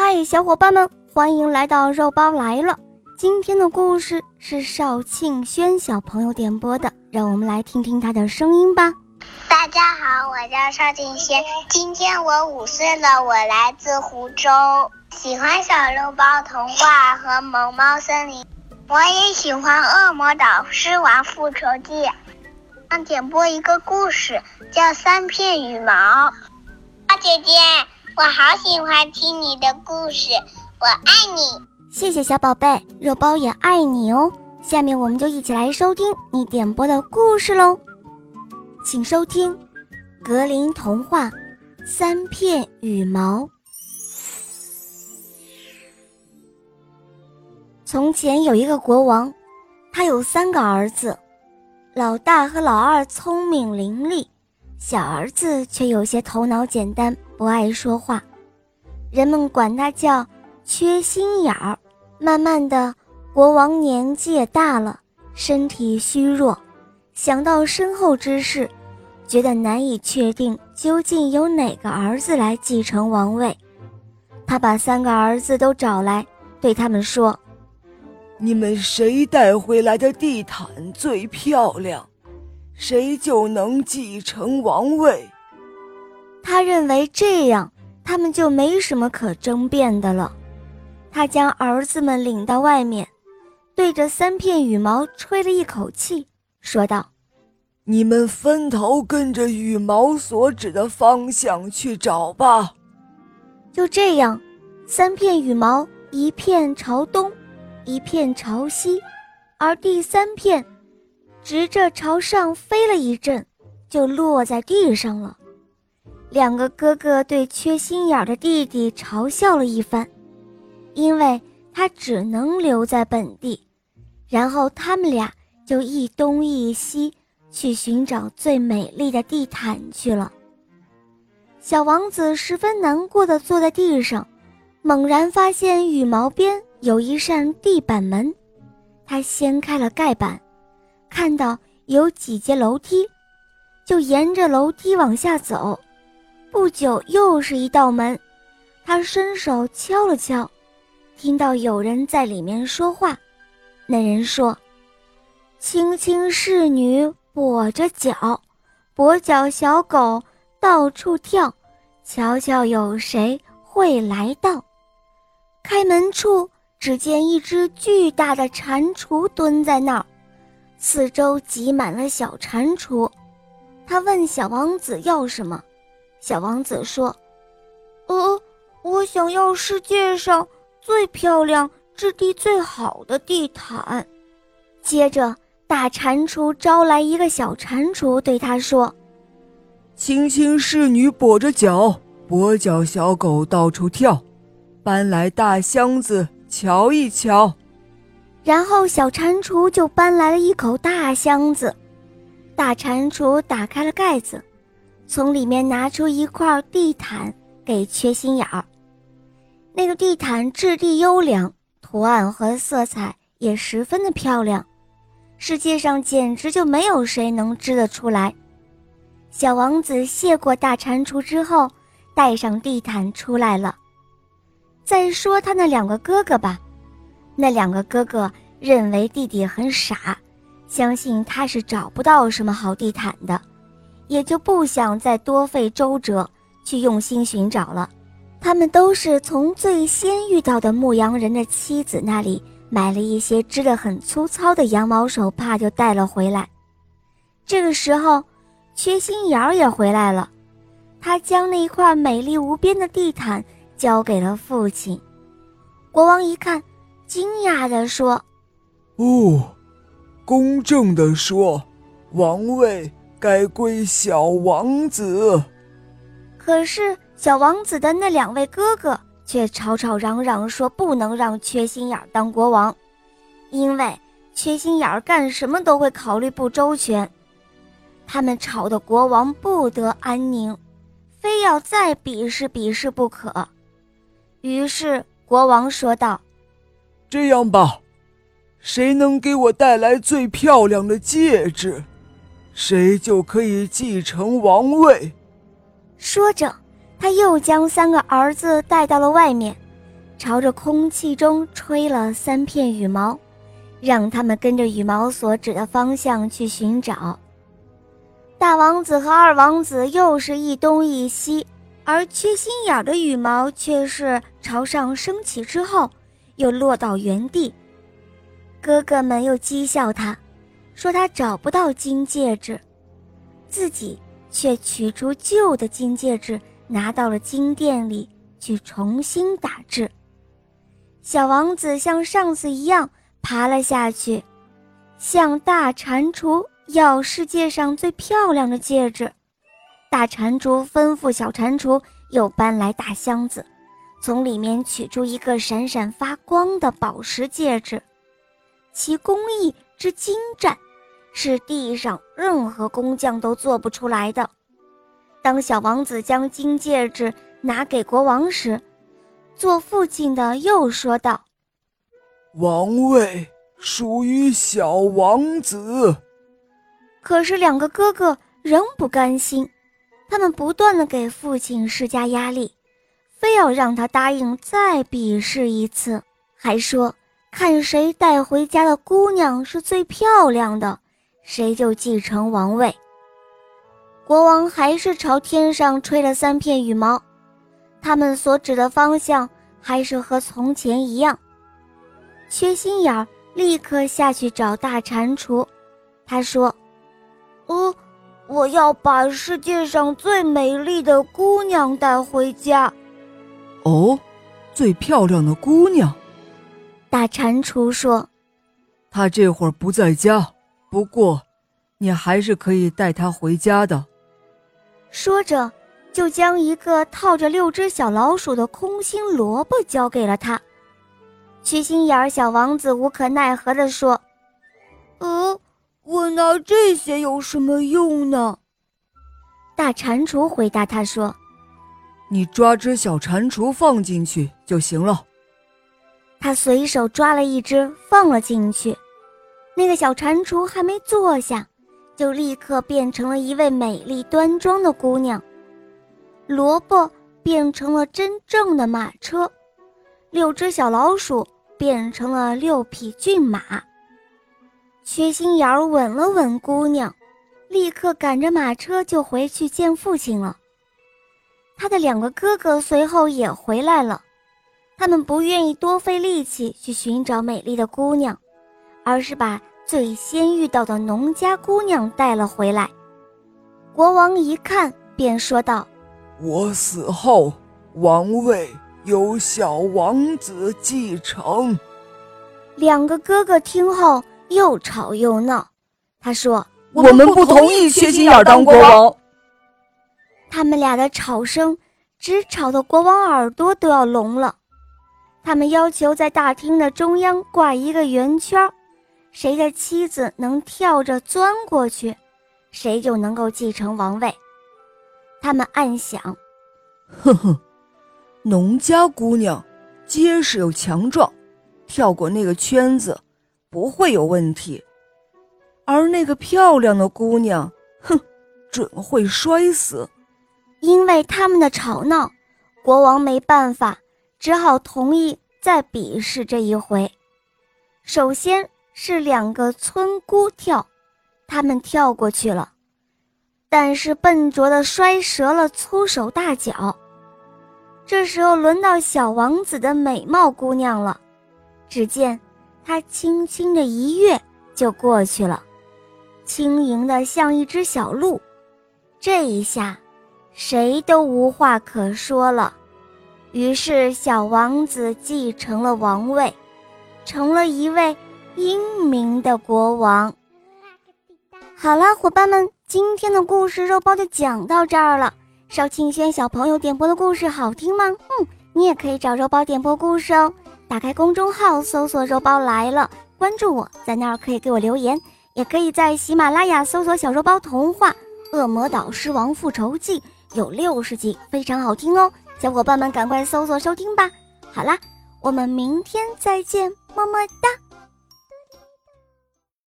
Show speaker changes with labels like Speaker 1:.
Speaker 1: 嗨，小伙伴们，欢迎来到肉包来了。今天的故事是邵庆轩小朋友点播的，让我们来听听他的声音吧。
Speaker 2: 大家好，我叫邵庆轩，今天我五岁了，我来自湖州，喜欢小肉包童话和萌猫森林，我也喜欢恶魔岛狮王复仇记。想点播一个故事，叫《三片羽毛》。姐姐，我好喜欢听你的故事，我爱你。
Speaker 1: 谢谢小宝贝，肉包也爱你哦。下面我们就一起来收听你点播的故事喽，请收听《格林童话》《三片羽毛》。从前有一个国王，他有三个儿子，老大和老二聪明伶俐。小儿子却有些头脑简单，不爱说话，人们管他叫缺心眼儿。慢慢的，国王年纪也大了，身体虚弱，想到身后之事，觉得难以确定究竟由哪个儿子来继承王位。他把三个儿子都找来，对他们说：“
Speaker 3: 你们谁带回来的地毯最漂亮？”谁就能继承王位。
Speaker 1: 他认为这样，他们就没什么可争辩的了。他将儿子们领到外面，对着三片羽毛吹了一口气，说道：“
Speaker 3: 你们分头跟着羽毛所指的方向去找吧。”
Speaker 1: 就这样，三片羽毛一片朝东，一片朝西，而第三片。直着朝上飞了一阵，就落在地上了。两个哥哥对缺心眼的弟弟嘲笑了一番，因为他只能留在本地。然后他们俩就一东一西去寻找最美丽的地毯去了。小王子十分难过的坐在地上，猛然发现羽毛边有一扇地板门，他掀开了盖板。看到有几节楼梯，就沿着楼梯往下走。不久，又是一道门，他伸手敲了敲，听到有人在里面说话。那人说：“青青侍女跛着脚，跛脚小狗到处跳，瞧瞧有谁会来到？”开门处，只见一只巨大的蟾蜍蹲在那儿。四周挤满了小蟾蜍，他问小王子要什么。小王子说：“呃，我想要世界上最漂亮、质地最好的地毯。”接着，大蟾蜍招来一个小蟾蜍，对他说：“
Speaker 3: 青青侍女跛着脚，跛脚小狗到处跳，搬来大箱子瞧一瞧。”
Speaker 1: 然后小蟾蜍就搬来了一口大箱子，大蟾蜍打开了盖子，从里面拿出一块地毯给缺心眼儿。那个地毯质地优良，图案和色彩也十分的漂亮，世界上简直就没有谁能织得出来。小王子谢过大蟾蜍之后，带上地毯出来了。再说他那两个哥哥吧。那两个哥哥认为弟弟很傻，相信他是找不到什么好地毯的，也就不想再多费周折去用心寻找了。他们都是从最先遇到的牧羊人的妻子那里买了一些织得很粗糙的羊毛手帕，就带了回来。这个时候，缺心眼儿也回来了，他将那一块美丽无边的地毯交给了父亲。国王一看。惊讶地说：“
Speaker 3: 哦，公正地说，王位该归小王子。
Speaker 1: 可是小王子的那两位哥哥却吵吵嚷嚷说不能让缺心眼当国王，因为缺心眼干什么都会考虑不周全。他们吵得国王不得安宁，非要再比试比试不可。于是国王说道。”
Speaker 3: 这样吧，谁能给我带来最漂亮的戒指，谁就可以继承王位。
Speaker 1: 说着，他又将三个儿子带到了外面，朝着空气中吹了三片羽毛，让他们跟着羽毛所指的方向去寻找。大王子和二王子又是一东一西，而缺心眼的羽毛却是朝上升起之后又落到原地。哥哥们又讥笑他，说他找不到金戒指，自己却取出旧的金戒指，拿到了金店里去重新打制。小王子像上次一样爬了下去，向大蟾蜍要世界上最漂亮的戒指。大蟾蜍吩咐小蟾蜍又搬来大箱子，从里面取出一个闪闪发光的宝石戒指，其工艺之精湛，是地上任何工匠都做不出来的。当小王子将金戒指拿给国王时，做父亲的又说道：“
Speaker 3: 王位属于小王子。”
Speaker 1: 可是两个哥哥仍不甘心，他们不断的给父亲施加压力，非要让他答应再比试一次，还说看谁带回家的姑娘是最漂亮的，谁就继承王位。国王还是朝天上吹了三片羽毛。他们所指的方向还是和从前一样。缺心眼儿立刻下去找大蟾蜍，他说：“呃，我要把世界上最美丽的姑娘带回家。”
Speaker 3: 哦，最漂亮的姑娘。
Speaker 1: 大蟾蜍说：“
Speaker 3: 她这会儿不在家，不过，你还是可以带她回家的。”
Speaker 1: 说着。就将一个套着六只小老鼠的空心萝卜交给了他。缺心眼儿小王子无可奈何地说：“呃，我拿这些有什么用呢？”大蟾蜍回答他说：“
Speaker 3: 你抓只小蟾蜍放进去就行了。”
Speaker 1: 他随手抓了一只放了进去，那个小蟾蜍还没坐下，就立刻变成了一位美丽端庄的姑娘。萝卜变成了真正的马车，六只小老鼠变成了六匹骏马。缺心眼儿吻了吻姑娘，立刻赶着马车就回去见父亲了。他的两个哥哥随后也回来了，他们不愿意多费力气去寻找美丽的姑娘，而是把最先遇到的农家姑娘带了回来。国王一看，便说道。
Speaker 3: 我死后，王位由小王子继承。
Speaker 1: 两个哥哥听后又吵又闹。他说：“
Speaker 3: 我们不同意缺心眼当国王。”
Speaker 1: 他们俩的吵声直吵得国王耳朵都要聋了。他们要求在大厅的中央挂一个圆圈，谁的妻子能跳着钻过去，谁就能够继承王位。他们暗想：“
Speaker 3: 哼哼，农家姑娘结实又强壮，跳过那个圈子不会有问题；而那个漂亮的姑娘，哼，准会摔死。”
Speaker 1: 因为他们的吵闹，国王没办法，只好同意再比试这一回。首先是两个村姑跳，他们跳过去了。但是笨拙的摔折了粗手大脚。这时候轮到小王子的美貌姑娘了，只见她轻轻的一跃就过去了，轻盈的像一只小鹿。这一下，谁都无话可说了。于是小王子继承了王位，成了一位英明的国王。好了，伙伴们。今天的故事肉包就讲到这儿了。邵庆轩小朋友点播的故事好听吗？嗯，你也可以找肉包点播故事哦。打开公众号搜索“肉包来了”，关注我，在那儿可以给我留言，也可以在喜马拉雅搜索“小肉包童话《恶魔岛狮王复仇记》”，有六十集，非常好听哦。小伙伴们赶快搜索收听吧。好啦，我们明天再见，么么哒。